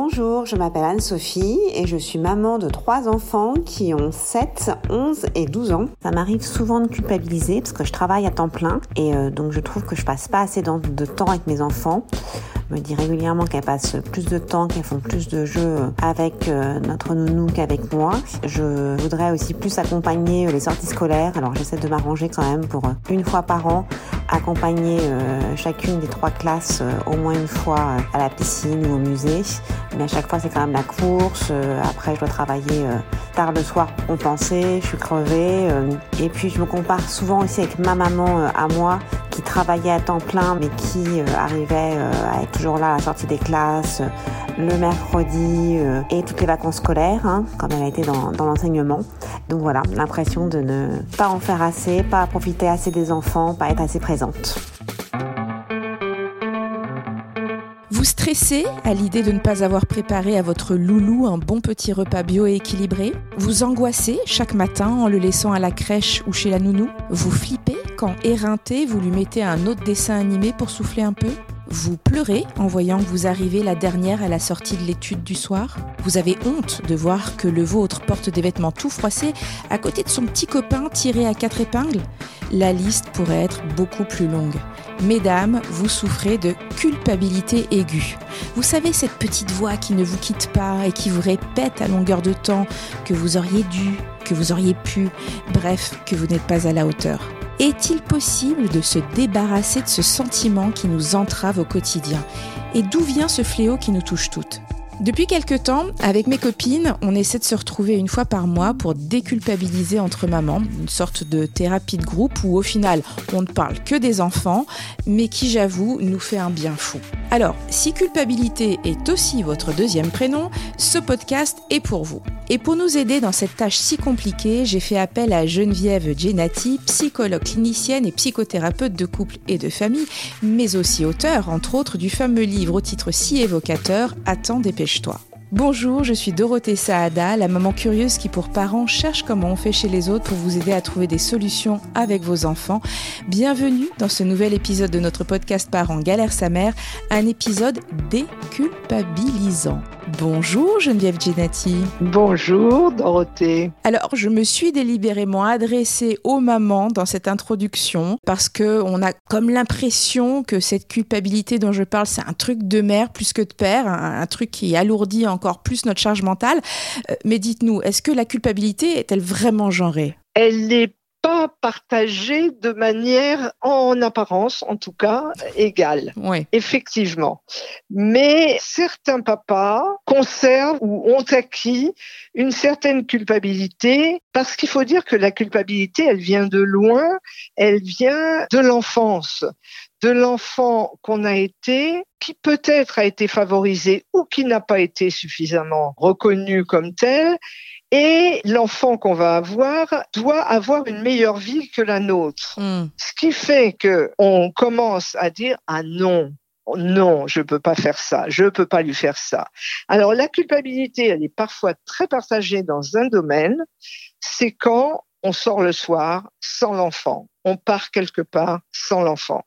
Bonjour, je m'appelle Anne-Sophie et je suis maman de trois enfants qui ont 7, 11 et 12 ans. Ça m'arrive souvent de culpabiliser parce que je travaille à temps plein et euh, donc je trouve que je passe pas assez de temps avec mes enfants me dit régulièrement qu'elle passe plus de temps, qu'elles font plus de jeux avec euh, notre nounou qu'avec moi. Je voudrais aussi plus accompagner les sorties scolaires. Alors j'essaie de m'arranger quand même pour une fois par an accompagner euh, chacune des trois classes euh, au moins une fois euh, à la piscine ou au musée. Mais à chaque fois, c'est quand même la course. après, je dois travailler tard le soir pour compenser. Je suis crevée. et puis, je me compare souvent aussi avec ma maman à moi qui travaillait à temps plein mais qui arrivait à être toujours là à la sortie des classes le mercredi et toutes les vacances scolaires, hein, comme elle a été dans, dans l'enseignement. Donc voilà, l'impression de ne pas en faire assez, pas profiter assez des enfants, pas être assez présente. Vous stressez à l'idée de ne pas avoir préparé à votre loulou un bon petit repas bio et équilibré Vous angoissez chaque matin en le laissant à la crèche ou chez la nounou Vous flippez quand éreinté, vous lui mettez un autre dessin animé pour souffler un peu vous pleurez en voyant que vous arrivez la dernière à la sortie de l'étude du soir Vous avez honte de voir que le vôtre porte des vêtements tout froissés à côté de son petit copain tiré à quatre épingles La liste pourrait être beaucoup plus longue. Mesdames, vous souffrez de culpabilité aiguë. Vous savez cette petite voix qui ne vous quitte pas et qui vous répète à longueur de temps que vous auriez dû, que vous auriez pu, bref, que vous n'êtes pas à la hauteur. Est-il possible de se débarrasser de ce sentiment qui nous entrave au quotidien? Et d'où vient ce fléau qui nous touche toutes? Depuis quelque temps, avec mes copines, on essaie de se retrouver une fois par mois pour déculpabiliser entre mamans, une sorte de thérapie de groupe où au final on ne parle que des enfants, mais qui j'avoue nous fait un bien fou. Alors, si culpabilité est aussi votre deuxième prénom, ce podcast est pour vous. Et pour nous aider dans cette tâche si compliquée, j'ai fait appel à Geneviève Genati, psychologue clinicienne et psychothérapeute de couple et de famille, mais aussi auteur, entre autres, du fameux livre au titre si évocateur Attends, Bonjour, je suis Dorothée Saada, la maman curieuse qui pour parents cherche comment on fait chez les autres pour vous aider à trouver des solutions avec vos enfants. Bienvenue dans ce nouvel épisode de notre podcast Parents galère sa mère, un épisode déculpabilisant. Bonjour Geneviève Genati. Bonjour Dorothée. Alors, je me suis délibérément adressée aux mamans dans cette introduction parce que on a comme l'impression que cette culpabilité dont je parle, c'est un truc de mère plus que de père, un, truc qui alourdit encore plus notre charge mentale. Euh, mais dites-nous, est-ce que la culpabilité est-elle vraiment genrée? Elle est pas partagé de manière, en apparence en tout cas, égale. Oui. Effectivement. Mais certains papas conservent ou ont acquis une certaine culpabilité parce qu'il faut dire que la culpabilité, elle vient de loin, elle vient de l'enfance de l'enfant qu'on a été, qui peut-être a été favorisé ou qui n'a pas été suffisamment reconnu comme tel, et l'enfant qu'on va avoir doit avoir une meilleure vie que la nôtre. Hmm. Ce qui fait que on commence à dire ah non, non, je peux pas faire ça, je peux pas lui faire ça. Alors la culpabilité, elle est parfois très partagée dans un domaine, c'est quand on sort le soir sans l'enfant, on part quelque part sans l'enfant.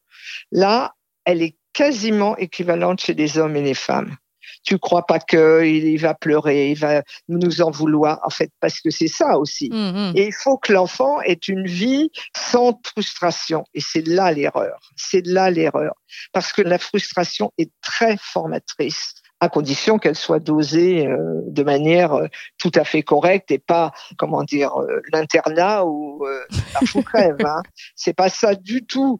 Là, elle est quasiment équivalente chez les hommes et les femmes tu crois pas qu'il va pleurer, il va nous en vouloir, en fait, parce que c'est ça aussi. Mmh, mmh. Et il faut que l'enfant ait une vie sans frustration. Et c'est là l'erreur. C'est là l'erreur. Parce que la frustration est très formatrice à condition qu'elle soit dosée euh, de manière euh, tout à fait correcte et pas, comment dire, euh, l'internat ou la fou crève. Hein. C'est pas ça du tout.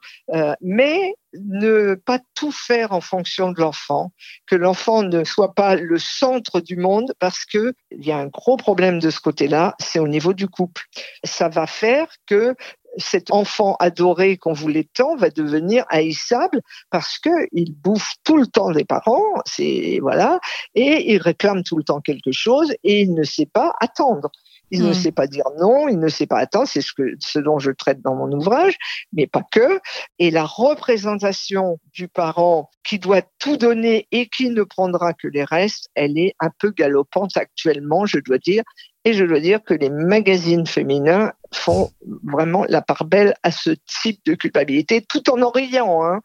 mais ne pas tout faire en fonction de l'enfant, que l'enfant ne soit pas le centre du monde, parce que il y a un gros problème de ce côté-là, c'est au niveau du couple. Ça va faire que cet enfant adoré qu'on voulait tant va devenir haïssable parce que il bouffe tout le temps des parents, c'est voilà, et il réclame tout le temps quelque chose et il ne sait pas attendre. Il ne hmm. sait pas dire non, il ne sait pas attendre, c'est ce, que, ce dont je traite dans mon ouvrage, mais pas que. Et la représentation du parent qui doit tout donner et qui ne prendra que les restes, elle est un peu galopante actuellement, je dois dire. Et je dois dire que les magazines féminins font vraiment la part belle à ce type de culpabilité, tout en en riant. Hein.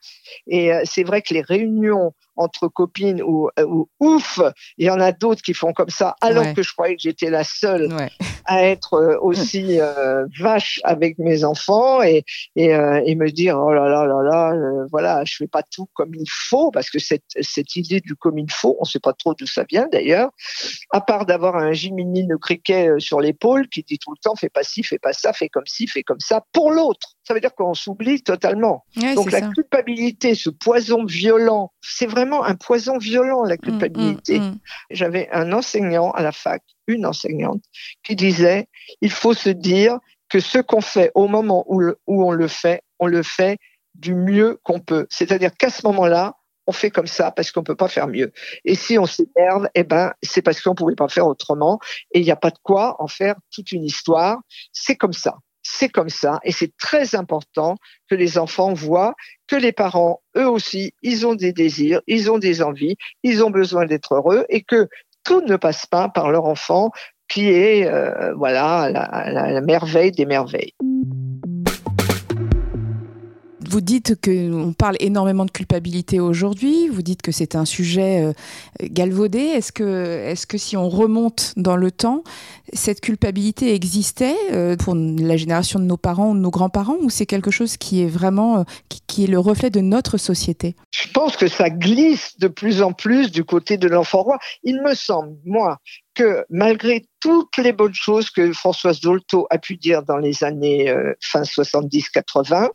Et euh, c'est vrai que les réunions entre copines ou, euh, ou ouf, il y en a d'autres qui font comme ça, alors que je croyais que j'étais la seule à être euh, aussi euh, vache avec mes enfants et, et, et, me dire oh là là là là, voilà, je fais pas tout comme il faut parce que cette, cette idée du comme il faut, on sait pas trop d'où ça vient d'ailleurs, à part d'avoir un Jiminy de criquet sur l'épaule qui dit tout le temps fais pas ci, fais pas ça, fais comme ci, fais comme ça pour l'autre. Ça veut dire qu'on s'oublie totalement. Donc la culpabilité, ce poison violent, c'est vraiment un poison violent, la mm, culpabilité. Mm, mm. J'avais un enseignant à la fac, une enseignante, qui disait, il faut se dire que ce qu'on fait au moment où, on le fait, on le fait du mieux qu'on peut. C'est-à-dire qu'à ce moment-là, on fait comme ça parce qu'on peut pas faire mieux. Et si on s'énerve, eh ben, c'est parce qu'on pouvait pas faire autrement. Et il n'y a pas de quoi en faire toute une histoire. C'est comme ça c'est comme ça et c'est très important que les enfants voient que les parents, eux aussi, ils ont des désirs, ils ont des envies, ils ont besoin d'être heureux et que tout ne passe pas par leur enfant qui est euh, voilà la merveille des merveilles. Vous dites qu'on parle énormément de culpabilité aujourd'hui, vous dites que c'est un sujet euh, galvaudé. Est-ce que, est que si on remonte dans le temps, cette culpabilité existait euh, pour la génération de nos parents ou de nos grands-parents ou c'est quelque chose qui est vraiment, euh, qui, est le reflet de notre société? Je pense que ça glisse de plus en plus du côté de l'enfant roi. Il me semble, moi, que malgré toutes les bonnes choses que Françoise Dolto a pu dire dans les années fin 70-80,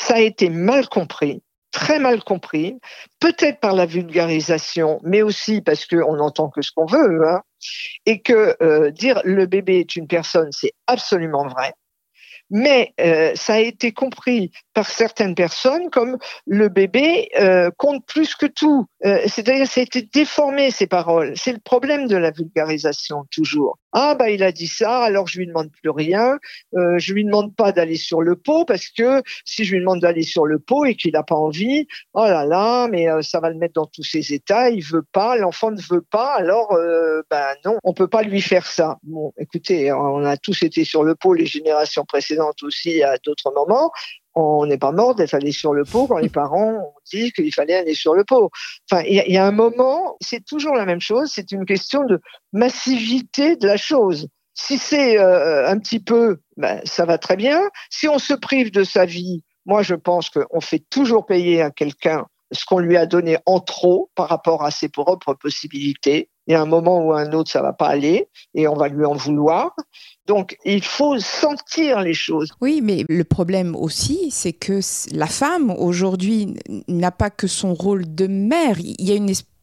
ça a été mal compris, très mal compris, peut-être par la vulgarisation, mais aussi parce qu'on n'entend que ce qu'on veut, hein, et que euh, dire le bébé est une personne, c'est absolument vrai. Mais euh, ça a été compris par certaines personnes comme le bébé euh, compte plus que tout. C'est-à-dire, ça a été déformé ces paroles. C'est le problème de la vulgarisation toujours. Ah bah il a dit ça, alors je lui demande plus rien. Euh, je lui demande pas d'aller sur le pot parce que si je lui demande d'aller sur le pot et qu'il n'a pas envie, oh là là, mais euh, ça va le mettre dans tous ses états. Il veut pas, l'enfant ne veut pas, alors euh, ben non, on peut pas lui faire ça. Bon, écoutez, on a tous été sur le pot, les générations précédentes aussi à d'autres moments on n'est pas mort d'être allé sur le pot quand les parents dit qu'il fallait aller sur le pot. Enfin, il y, a un moment, c'est toujours la même chose, c'est une question de massivité de la chose. Si c'est euh, un petit peu, ben, ça va très bien. Si on se prive de sa vie, moi je pense qu'on fait toujours payer à quelqu'un ce qu'on lui a donné en trop par rapport à ses propres possibilités. Il y a un moment ou un autre, ça va pas aller et on va lui en vouloir. Donc, il faut sentir les choses. Oui, mais le problème aussi, c'est que la femme, aujourd'hui, n'a pas que son rôle de mère.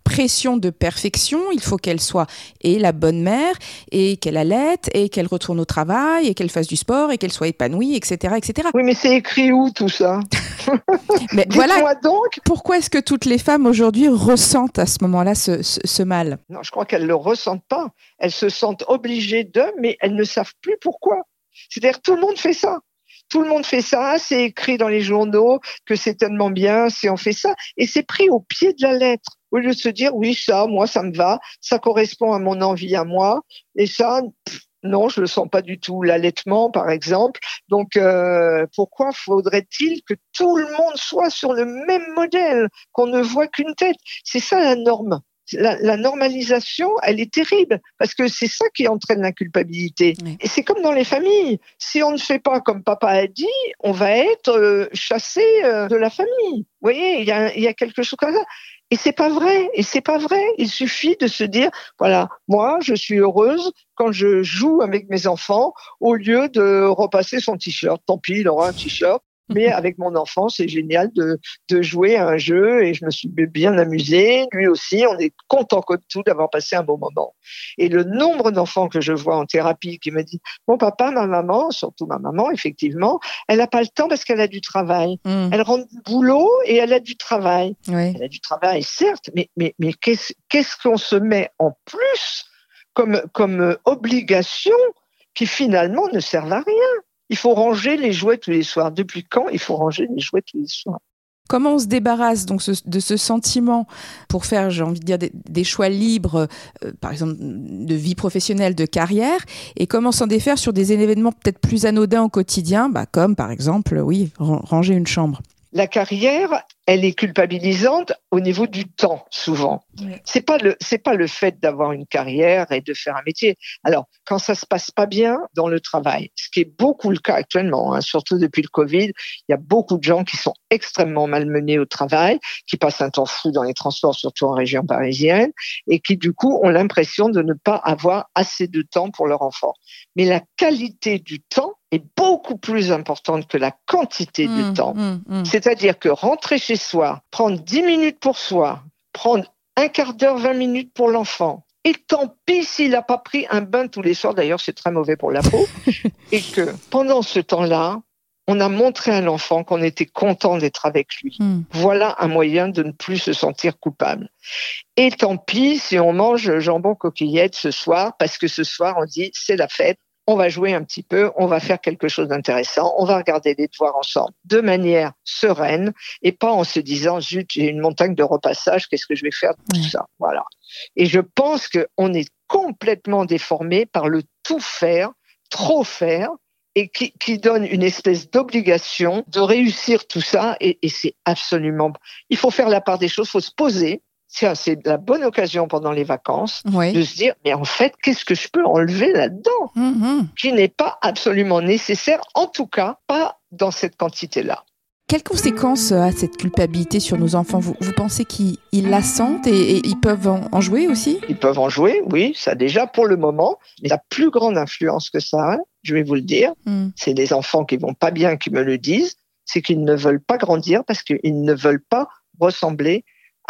Pression de perfection, il faut qu'elle soit et la bonne mère, et qu'elle allaite, et qu'elle retourne au travail, et qu'elle fasse du sport, et qu'elle soit épanouie, etc. etc. Oui, mais c'est écrit où tout ça? Mais voilà. donc. Pourquoi est-ce que toutes les femmes aujourd'hui ressentent à ce moment-là ce, mal? Non, je crois qu'elles ne le ressentent pas. Elles se sentent obligées de, mais elles ne savent plus pourquoi. C'est-à-dire tout le monde fait ça. Tout le monde fait ça, c'est écrit dans les journaux que c'est tellement bien, si on fait ça, et c'est pris au pied de la lettre au lieu de se dire oui ça moi ça me va ça correspond à mon envie à moi et ça non je le sens pas du tout l'allaitement par exemple donc euh, pourquoi faudrait-il que tout le monde soit sur le même modèle qu'on ne voit qu'une tête? C'est ça la norme la, normalisation, elle est terrible parce que c'est ça qui entraîne la culpabilité. Et c'est comme dans les familles. Si on ne fait pas comme papa a dit, on va être euh, chassé euh, de la famille. Vous voyez, il y a, il y a quelque chose comme ça. Et c'est pas vrai. Et c'est pas vrai. Il suffit de se dire, voilà, moi, je suis heureuse quand je joue avec mes enfants au lieu de repasser son t-shirt. Tant pis, il aura un t-shirt. Mais avec mon enfant, c'est génial de, de jouer à un jeu et je me suis bien amusée. Lui aussi, on est content comme tout d'avoir passé un bon moment. Et le nombre d'enfants que je vois en thérapie qui me dit, mon papa, ma maman, surtout ma maman, effectivement, elle n'a pas le temps parce qu'elle a du travail. Hmm. Elle rentre du boulot et elle a du travail. Elle a du travail, certes, mais, mais, mais qu'est-ce qu'on se met en plus comme, comme obligation qui finalement ne servent à rien? Il faut ranger les jouets tous les soirs. Depuis quand il faut ranger les jouets tous les soirs? Comment on se débarrasse donc de ce sentiment pour faire, j'ai envie de dire, des, choix libres, euh, par exemple de vie professionnelle, de carrière, et comment s'en défaire sur des événements peut-être plus anodins au quotidien, bah, comme par exemple, oui, ranger une chambre? La carrière, elle est culpabilisante au niveau du temps souvent. C'est pas le c'est pas le fait d'avoir une carrière et de faire un métier. Alors quand ça se passe pas bien dans le travail, ce qui est beaucoup le cas actuellement, hein, surtout depuis le Covid, il y a beaucoup de gens qui sont extrêmement malmenés au travail, qui passent un temps fou dans les transports, surtout en région parisienne, et qui du coup ont l'impression de ne pas avoir assez de temps pour leur enfant. Mais la qualité du temps est beaucoup plus importante que la quantité du mmh, temps. Mmh, mmh. C'est-à-dire que rentrer chez soi, prendre 10 minutes pour soi, prendre un quart d'heure, 20 minutes pour l'enfant, et tant pis s'il n'a pas pris un bain tous les soirs, d'ailleurs c'est très mauvais pour la peau, et que pendant ce temps-là, on a montré à l'enfant qu'on était content d'être avec lui. Voilà un moyen de ne plus se sentir coupable. Et tant pis si on mange jambon coquillette ce soir, parce que ce soir on dit c'est la fête, on va jouer un petit peu, on va faire quelque chose d'intéressant, on va regarder les devoirs ensemble de manière sereine et pas en se disant zut, j'ai une montagne de repassage, qu'est-ce que je vais faire de tout ça? Voilà. Et je pense qu'on est complètement déformé par le tout faire, trop faire, et qui, donne une espèce d'obligation de réussir tout ça. Et, et c'est absolument. Il faut faire la part des choses, il faut se poser, c'est la bonne occasion pendant les vacances de se dire, mais en fait, qu'est-ce que je peux enlever là-dedans mm-hmm. qui n'est pas absolument nécessaire, en tout cas pas dans cette quantité-là. Quelles conséquences a cette culpabilité sur nos enfants? Vous, pensez qu'ils la sentent et, ils peuvent en, jouer aussi? Ils peuvent en jouer, oui, ça déjà pour le moment. Mais la plus grande influence que ça a, je vais vous le dire, mm. c'est les enfants qui vont pas bien qui me le disent, c'est qu'ils ne veulent pas grandir parce qu'ils ne veulent pas ressembler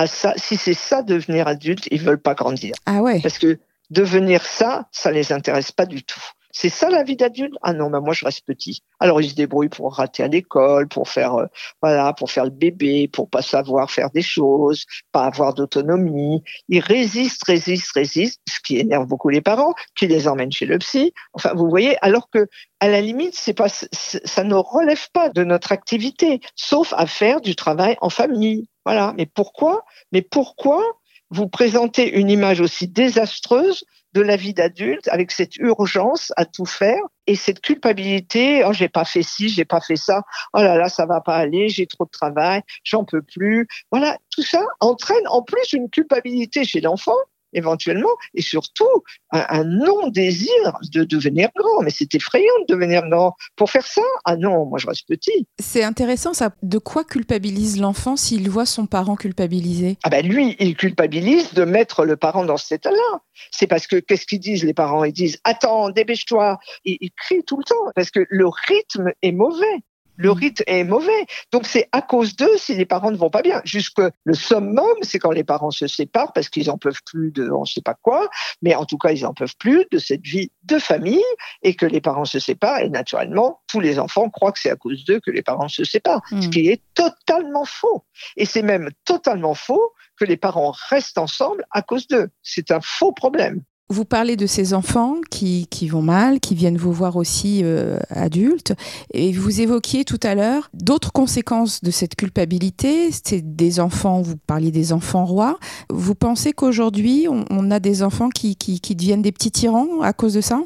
ça. Si c'est ça devenir adulte, ils veulent pas grandir. Ah ouais. Parce que devenir ça, ça les intéresse pas du tout. C'est ça la vie d'adulte? Ah non, bah moi je reste petit. Alors ils se débrouillent pour rater à l'école, pour faire euh, voilà, pour faire le bébé, pour pas savoir faire des choses, pas avoir d'autonomie. Ils résistent, résistent, résistent, ce qui énerve beaucoup les parents, qui les emmènent chez le psy. Enfin, vous voyez, alors que à la limite, c'est pas ça ne relève pas de notre activité, sauf à faire du travail en famille. Voilà. Mais pourquoi? Mais pourquoi vous présentez une image aussi désastreuse de la vie d'adulte avec cette urgence à tout faire et cette culpabilité oh j'ai pas fait ci j'ai pas fait ça oh là là ça va pas aller j'ai trop de travail j'en peux plus. Voilà tout ça entraîne en plus une culpabilité chez l'enfant éventuellement, et surtout un, non-désir de devenir grand. Mais c'est effrayant de devenir grand. Pour faire ça, ah non, moi je reste petit. C'est intéressant ça. De quoi culpabilise l'enfant s'il voit son parent culpabilisé? Ah ben lui, il culpabilise de mettre le parent dans cet état-là. C'est parce que qu'est-ce qu'ils disent les parents? Ils disent attends, dépêche-toi. ils crient tout le temps parce que le rythme est mauvais le mm. rythme est mauvais. Donc c'est à cause d'eux si les parents ne vont pas bien. Jusque le summum, c'est quand les parents se séparent parce qu'ils en peuvent plus de on sait pas quoi, mais en tout cas ils en peuvent plus de cette vie de famille et que les parents se séparent et naturellement tous les enfants croient que c'est à cause d'eux que les parents se séparent, ce mm. qui est totalement faux. Et c'est même totalement faux que les parents restent ensemble à cause d'eux. C'est un faux problème. Vous parlez de ces enfants qui, qui vont mal, qui viennent vous voir aussi euh, adultes, et vous évoquiez tout à l'heure d'autres conséquences de cette culpabilité. C'est des enfants, vous parliez des enfants rois. Vous pensez qu'aujourd'hui, on, a des enfants qui, qui, qui deviennent des petits tyrans à cause de ça?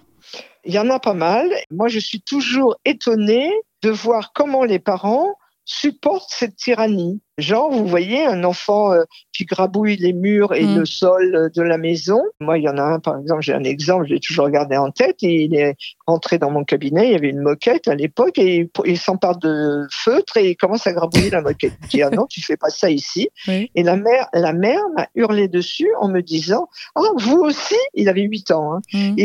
Il y en a pas mal. Moi, je suis toujours étonnée de voir comment les parents supportent cette tyrannie. Genre, vous voyez un enfant euh, qui grabouille les murs et mm. le sol euh, de la maison. Moi, il y en a un, par exemple, j'ai un exemple, je l'ai toujours gardé en tête. Il est rentré dans mon cabinet, il y avait une moquette à l'époque et il, s'empare de feutre et il commence à grabouiller la moquette. Il dit, ah non, tu fais pas ça ici. Et la mère, la mère m'a hurlé dessus en me disant, ah, vous aussi, il avait 8 ans, hein. Mm.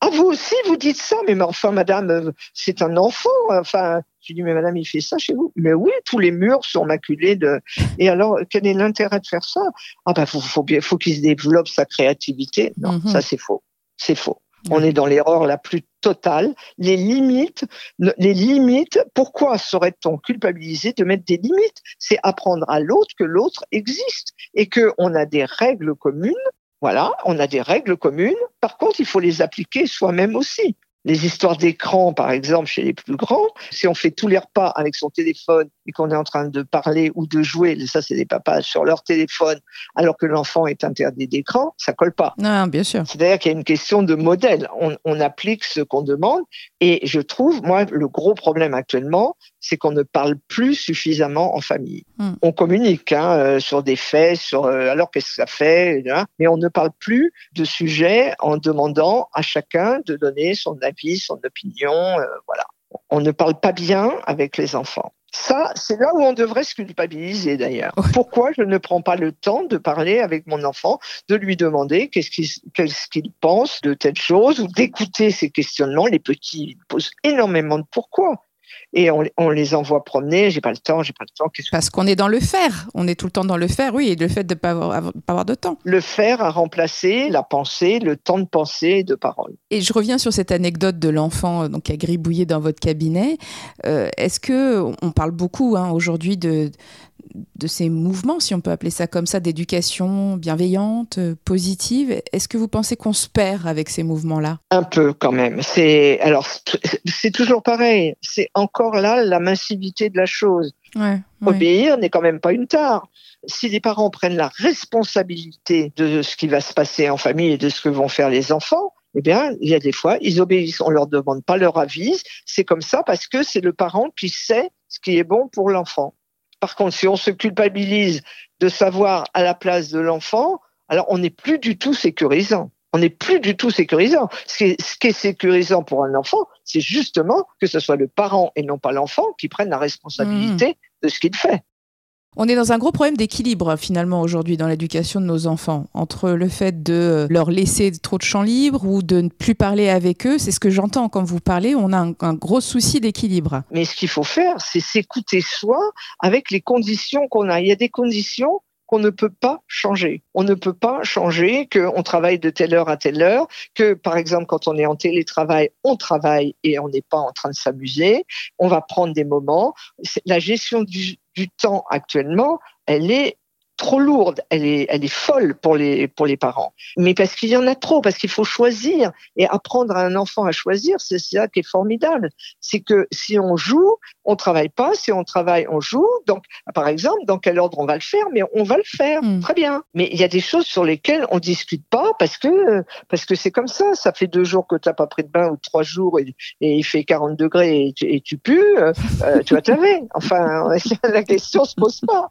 ah, vous aussi, vous dites ça, mais enfin, madame, euh, c'est un enfant. Enfin, je dis, mais madame, il fait ça chez vous Mais oui, tous les murs sont maculés de. Et alors, quel est l'intérêt de faire ça? Ah ben, faut, faut bien, faut qu'il se développe sa créativité. Non, mhm. ça c'est faux. C'est faux. On est dans l'erreur la plus totale. Les limites, les limites. Pourquoi serait-on culpabilisé de mettre des limites? C'est apprendre à l'autre que l'autre existe et que on a des règles communes. Voilà, on a des règles communes. Par contre, il faut les appliquer soi-même aussi les histoires d'écran, par exemple, chez les plus grands, si on fait tous les repas avec son téléphone et qu'on est en train de parler ou de jouer, ça c'est des papas sur leur téléphone, alors que l'enfant est interdit d'écran, ça colle pas. Non, bien sûr. C'est-à-dire qu'il y a une question de modèle. On, on applique ce qu'on demande et je trouve, moi, le gros problème actuellement, c'est qu'on ne parle plus suffisamment en famille. Hmm. On communique hein, euh, sur des faits, sur euh, alors qu'est-ce que ça fait, hein, mais on ne parle plus de sujets en demandant à chacun de donner son avis, son opinion, euh, voilà. On ne parle pas bien avec les enfants. Ça, c'est là où on devrait se culpabiliser d'ailleurs. Ouais. Pourquoi je ne prends pas le temps de parler avec mon enfant, de lui demander qu'est-ce qu'il pense de telle chose ou d'écouter ses questionnements? Les petits ils posent énormément de pourquoi. Et on, on les envoie promener, j'ai pas le temps, j'ai pas le temps. Parce qu'on est dans le faire. On est tout le temps dans le faire, oui, et le fait de ne pas avoir, avoir- pas avoir de temps. le faire a remplacé la pensée, le temps de pensée et de parole. Et je reviens sur cette anecdote de l'enfant euh, donc qui a gribouillé dans votre cabinet. Euh, Est-ce que on parle beaucoup hein, aujourd'hui de de ces mouvements, si on peut appeler ça comme ça, d'éducation bienveillante, euh, positive. Est-ce que vous pensez qu'on se perd avec ces mouvements-là? Un peu quand même. C'est alors c'est toujours pareil. C'est encore là la massivité de la chose. ouais, Obéir n'est quand même pas une tare. Si les parents prennent la responsabilité de ce qui va se passer en famille et de ce que vont faire les enfants, eh bien, il y a des fois, ils obéissent. On leur demande pas leur avis. C'est comme ça parce que c'est le parent qui sait ce qui est bon pour l'enfant. Par contre, si on se culpabilise de savoir à la place de l'enfant, alors on n'est plus du tout sécurisant. On n'est plus du tout sécurisant. Ce qui, est, ce qui est sécurisant pour un enfant, c'est justement que ce soit le parent et non pas l'enfant qui prenne la responsabilité de ce qu'il fait. On est dans un gros problème d'équilibre finalement aujourd'hui dans l'éducation de nos enfants, entre le fait de leur laisser trop de champ libre ou de ne plus parler avec eux. C'est ce que j'entends quand vous parlez, on a un, un gros souci d'équilibre. Mais ce qu'il faut faire, c'est s'écouter soi avec les conditions qu'on a. Il y a des conditions qu'on ne peut pas changer. On ne peut pas changer qu'on travaille de telle heure à telle heure, que par exemple quand on est en télétravail, on travaille et on n'est pas en train de s'amuser. On va prendre des moments. La gestion du, du temps actuellement, elle est trop lourde, elle est, elle est folle pour les, pour les parents. Mais parce qu'il y en a trop, parce qu'il faut choisir et apprendre à un enfant à choisir, c'est ça qui est formidable. C'est que si on joue, on travaille pas. Si on travaille, on joue. Donc, par exemple, dans quel ordre on va le faire, mais on va le faire. Mm. Très bien. Mais il y a des choses sur lesquelles on discute pas parce que, parce que c'est comme ça. Ça fait deux jours que tu n'as pas pris de bain ou trois jours et, et il fait 40 degrés et tu, et tu pues. euh, euh, tu vas te laver. Enfin, la question se pose pas.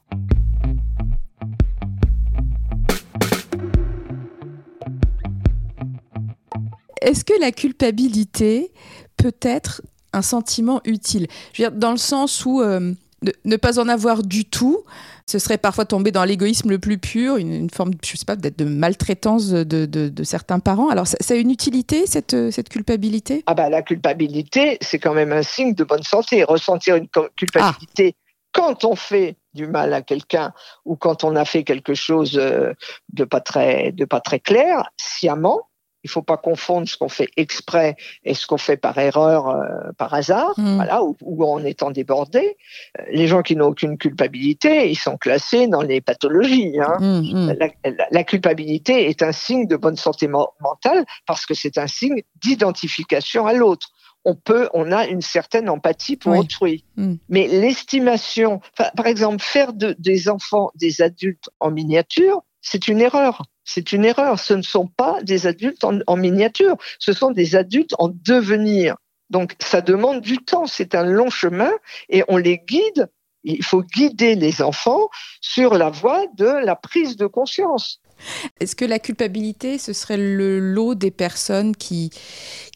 Est-ce que la culpabilité peut être un sentiment utile? Je veux dire, dans le sens où euh, ne, ne pas en avoir du tout, ce serait parfois tomber dans l'égoïsme le plus pur, une, une forme, je sais pas, peut-être de maltraitance de, de- de certains parents. Alors, ça, ça a une utilité, cette, euh, cette culpabilité? Ah bah la culpabilité, c'est quand même un signe de bonne santé. Ressentir une culpabilité quand on fait du mal à quelqu'un ou quand on a fait quelque chose euh, de pas très de pas très clair, sciemment. Il faut pas confondre ce qu'on fait exprès et ce qu'on fait par erreur, euh, par hasard, Mm. voilà, ou, ou en étant débordé. Euh, Les gens qui n'ont aucune culpabilité, ils sont classés dans les pathologies. Hein. Hum, hum. La, la- la culpabilité est un signe de bonne santé mentale parce que c'est un signe d'identification à l'autre. On peut, on a une certaine empathie pour Oui. autrui. Mm. Mais l'estimation, par exemple, faire de- des enfants des adultes en miniature, c'est une erreur. C'est une erreur. Ce ne sont pas des adultes en, miniature. Ce sont des adultes en devenir. Donc, ça demande du temps. C'est un long chemin et on les guide. Il faut guider les enfants sur la voie de la prise de conscience. Est-ce que la culpabilité, ce serait le lot des personnes qui,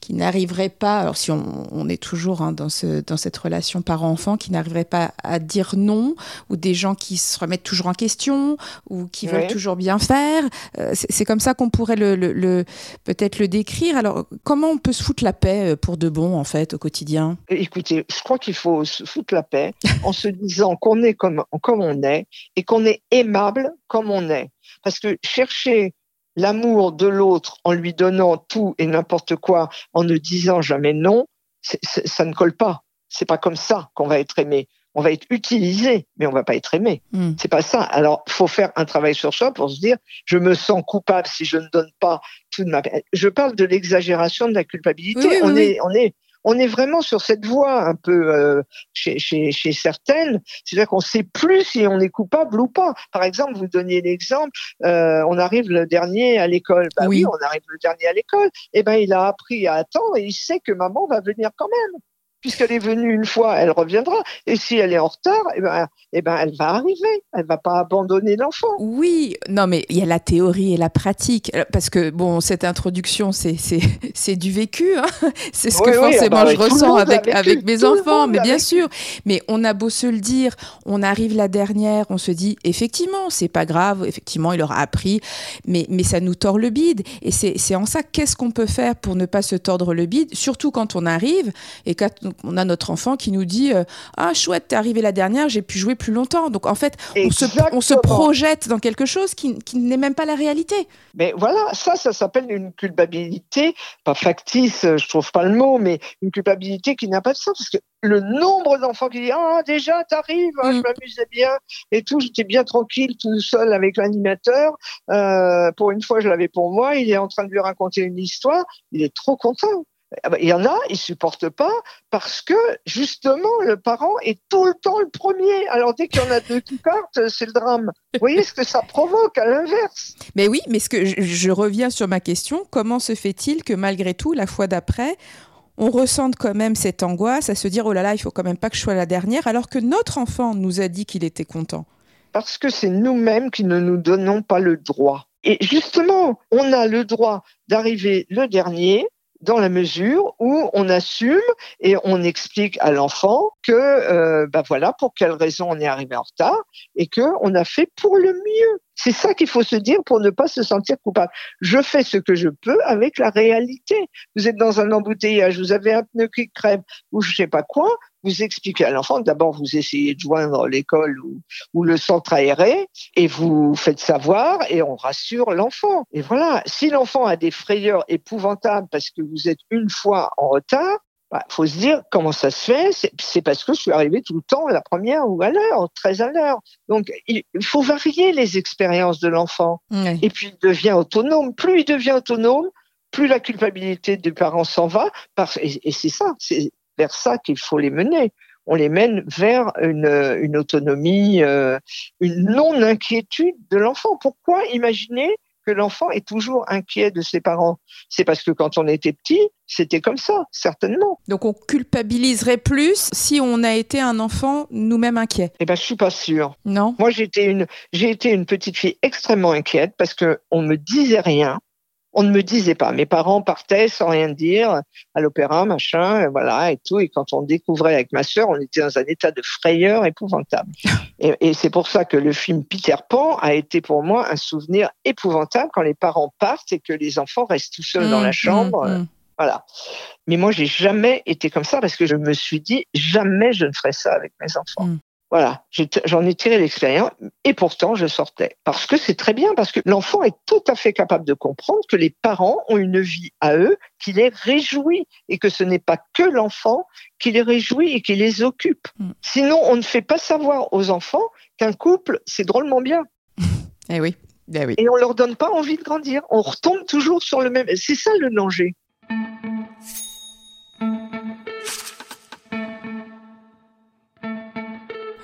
qui n'arriveraient pas, alors si on, on est toujours hein, dans, ce, dans cette relation parent-enfant, qui n'arriveraient pas à dire non, ou des gens qui se remettent toujours en question, ou qui veulent toujours bien faire Euh, C'est comme ça qu'on pourrait le, le- le- peut-être le décrire. Alors, comment on peut se foutre la paix euh, pour de bon, en fait, au quotidien? Écoutez, je crois qu'il faut se foutre la paix en se disant qu'on est comme, comme on est et qu'on est aimable comme on est. Parce que chercher l'amour de l'autre en lui donnant tout et n'importe quoi, en ne disant jamais non, ça ne colle pas. C'est pas comme ça qu'on va être aimé. On va être utilisé, mais on va pas être aimé. Hmm. C'est pas ça. Alors, faut faire un travail sur soi pour se dire, je me sens coupable si je ne donne pas tout de ma. Je parle de l'exagération de la culpabilité. Oui, oui, on oui, est, on est, on est vraiment sur cette voie un peu euh, chez, chez, chez certaines, c'est-à-dire qu'on sait plus si on est coupable ou pas. Par exemple, vous donniez l'exemple, euh, on arrive le dernier à l'école. Bah oui. on arrive le dernier à l'école. Eh ben, il a appris à attendre et il sait que maman va venir quand même puisqu'elle est venue une fois, elle reviendra. Et si elle est en retard, eh ben, eh ben, elle va arriver. Elle va pas abandonner l'enfant. Oui, non, mais il y a la théorie et la pratique. Parce que, bon, cette introduction, c'est, c'est, du vécu. Hein c'est ce que forcément ah bah, je ressens avec, avec mes enfants, mais bien sûr. Mais on a beau se le dire, on arrive la dernière, on se dit, effectivement, c'est pas grave, effectivement, il aura appris, mais, mais ça nous tord le bide. Et c'est, c'est en ça, qu'est-ce qu'on peut faire pour ne pas se tordre le bide, surtout quand on arrive et quand on a notre enfant qui nous dit euh, Ah, chouette, t'es arrivé la dernière, j'ai pu jouer plus longtemps. Donc en fait, on se, projette dans quelque chose qui, n'est même pas la réalité. Mais voilà, ça, ça s'appelle une culpabilité, pas factice, je trouve pas le mot, mais une culpabilité qui n'a pas de sens. Parce que le nombre d'enfants qui disent Ah, déjà, t'arrives, hein, je mm. m'amusais bien et tout, j'étais bien tranquille tout seul avec l'animateur. Euh, pour une fois, je l'avais pour moi, il est en train de lui raconter une histoire, il est trop content. Ah bah, il y en a, ils supportent pas parce que justement le parent est tout le temps le premier. Alors dès qu'il y en a deux qui partent, c'est le drame. Vous voyez ce que ça provoque à l'inverse. Mais oui, mais ce que je, reviens sur ma question, comment se fait-il que malgré tout, la fois d'après, on ressente quand même cette angoisse à se dire oh là là, il faut quand même pas que je sois la dernière, alors que notre enfant nous a dit qu'il était content? Parce que c'est nous-mêmes qui ne nous donnons pas le droit. Et justement, on a le droit d'arriver le dernier, dans la mesure où on assume et on explique à l'enfant que euh, bah voilà pour quelle raison on est arrivé en retard et que on a fait pour le mieux. C'est ça qu'il faut se dire pour ne pas se sentir coupable. Je fais ce que je peux avec la réalité. Vous êtes dans un embouteillage, vous avez un pneu qui crève ou je sais pas quoi, vous expliquez à l'enfant, d'abord vous essayez de joindre l'école ou, ou, le centre aéré et vous faites savoir et on rassure l'enfant. Et voilà, si l'enfant a des frayeurs épouvantables parce que vous êtes une fois en retard, bah, faut se dire comment ça se fait. C'est parce que je suis arrivé tout le temps à la première ou à l'heure, très à l'heure. Donc il faut varier les expériences de l'enfant. Et puis il devient autonome. Plus il devient autonome, plus la culpabilité des parents s'en va. Et, et c'est ça, c'est vers ça qu'il faut les mener. On les mène vers une, une autonomie, euh, une non-inquiétude de l'enfant. Pourquoi imaginer que l'enfant est toujours inquiet de ses parents? C'est parce que quand on était petit, c'était comme ça, certainement. Donc on culpabiliserait plus si on a été un enfant nous-mêmes inquiet? Eh ben je suis pas sûre. Non? Moi j'étais une j'ai été une petite fille extrêmement inquiète parce que on me disait rien on ne me disait pas. Mes parents partaient sans rien dire à l'opéra, machin, et voilà, et tout. Et quand on découvrait avec ma sœur, on était dans un état de frayeur épouvantable. Et, c'est pour ça que le film Peter Pan a été pour moi un souvenir épouvantable quand les parents partent et que les enfants restent tout seuls dans la mmh, chambre. Mmh, mmh. Voilà. Mais moi, j'ai jamais été comme ça parce que je me suis dit jamais je ne ferai ça avec mes enfants. Voilà, j'en ai, tiré l'expérience et pourtant je sortais. Parce que c'est très bien, parce que l'enfant est tout à fait capable de comprendre que les parents ont une vie à eux qui les réjouit et que ce n'est pas que l'enfant qui les réjouit et qui les occupe. Mm. Sinon, on ne fait pas savoir aux enfants qu'un couple, c'est drôlement bien. Eh oui. Eh oui. Et on leur donne pas envie de grandir. On retombe toujours sur le même. C'est ça le danger.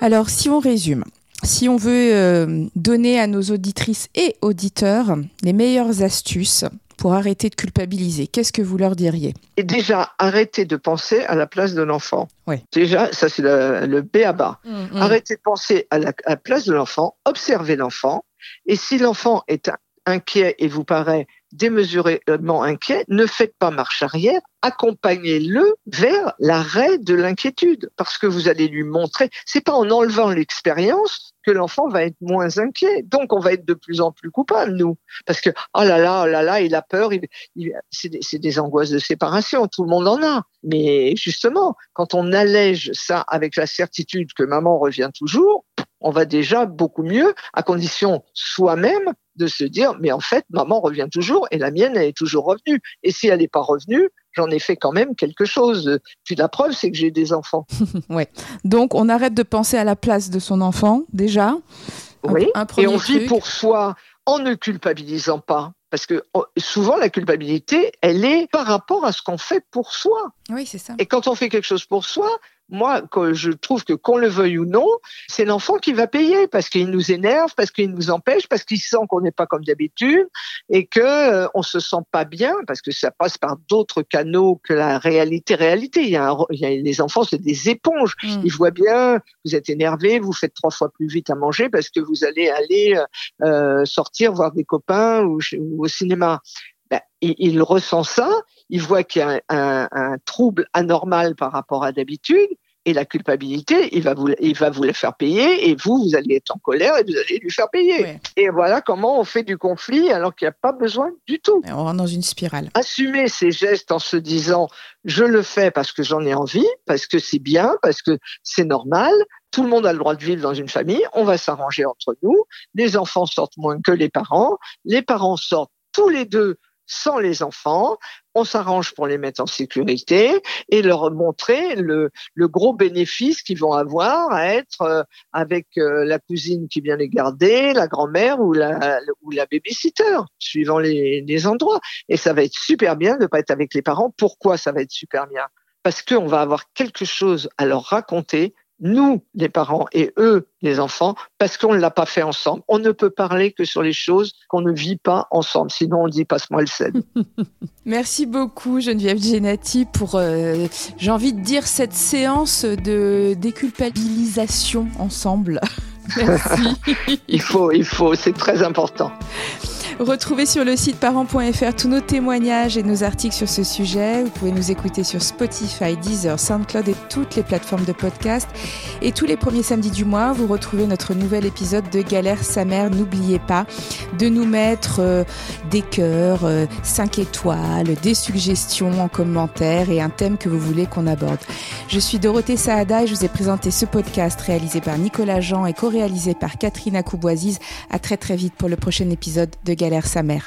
Alors, si on résume, si on veut euh, donner à nos auditrices et auditeurs les meilleures astuces pour arrêter de culpabiliser, qu'est-ce que vous leur diriez? Et déjà, arrêter de penser à la place de l'enfant. Oui. Déjà, ça c'est le, B à bas. Mmh, mmh. Arrêter de penser à la, à la place de l'enfant, observer l'enfant. Et si l'enfant est inquiet et vous paraît démesurément inquiet, ne faites pas marche arrière, accompagnez-le vers l'arrêt de l'inquiétude, parce que vous allez lui montrer, c'est pas en enlevant l'expérience que l'enfant va être moins inquiet. Donc, on va être de plus en plus coupable, nous, parce que oh là là, oh là là, il a peur. Il, c'est des, des angoisses de séparation, tout le monde en a. Mais justement, quand on allège ça avec la certitude que maman revient toujours, on va déjà beaucoup mieux, à condition soi-même de se dire, mais en fait, maman revient toujours et la mienne, elle est toujours revenue. Et si elle n'est pas revenue, j'en ai fait quand même quelque chose. Puis la preuve, c'est que j'ai des enfants. ouais. Donc, on arrête de penser à la place de son enfant, déjà. Oui. et on vit pour soi en ne culpabilisant pas. Parce que oh, souvent, la culpabilité, elle est par rapport à ce qu'on fait pour soi. Oui, c'est ça. Et quand on fait quelque chose pour soi, moi, je trouve que qu'on le veuille ou non, c'est l'enfant qui va payer parce qu'il nous énerve, parce qu'il nous empêche, parce qu'il sent qu'on n'est pas comme d'habitude et que euh, on se sent pas bien parce que ça passe par d'autres canaux que la réalité. Réalité, il y a, les enfants, c'est des éponges. Mm. Ils voient bien, vous êtes énervé, vous faites trois fois plus vite à manger parce que vous allez aller euh, sortir voir des copains ou, au cinéma. Ben, il, il, ressent ça, il voit qu'il y a un, un, trouble anormal par rapport à d'habitude, et la culpabilité, il va vous, il va vous la faire payer, et vous, vous allez être en colère et vous allez lui faire payer. Et voilà comment on fait du conflit alors qu'il n'y a pas besoin du tout. on rentre dans une spirale. Assumer ses gestes en se disant, je le fais parce que j'en ai envie, parce que c'est bien, parce que c'est normal, tout le monde a le droit de vivre dans une famille, on va s'arranger entre nous, les enfants sortent moins que les parents, les parents sortent tous les deux sans les enfants. On s'arrange pour les mettre en sécurité et leur montrer le, gros bénéfice qu'ils vont avoir à être euh, avec euh, la cousine qui vient les garder, la grand-mère ou la, babysitter, suivant les, les endroits. Et ça va être super bien de pas être avec les parents. Pourquoi ça va être super bien? Parce qu'on va avoir quelque chose à leur raconter nous, les parents, et eux, les enfants, parce qu'on ne l'a pas fait ensemble. On ne peut parler que sur les choses qu'on ne vit pas ensemble, sinon on dit passe-moi le sel. Merci beaucoup Geneviève Genati pour, euh, j'ai envie de dire, cette séance de déculpabilisation ensemble. Merci. il faut, il faut, c'est très important. Retrouvez sur le site parents.fr tous nos témoignages et nos articles sur ce sujet. Vous pouvez nous écouter sur Spotify, Deezer, SoundCloud et toutes les plateformes de podcast. Et tous les premiers samedis du mois, vous retrouvez notre nouvel épisode de Galère sa mère. N'oubliez pas de nous mettre euh, des cœurs, 5 euh, étoiles, des suggestions en commentaire et un thème que vous voulez qu'on aborde. Je suis Dorothée Saada et je vous ai présenté ce podcast réalisé par Nicolas Jean et co-réalisé par Catherine Akouboisiz. À très très vite pour le prochain épisode de galère sa mère.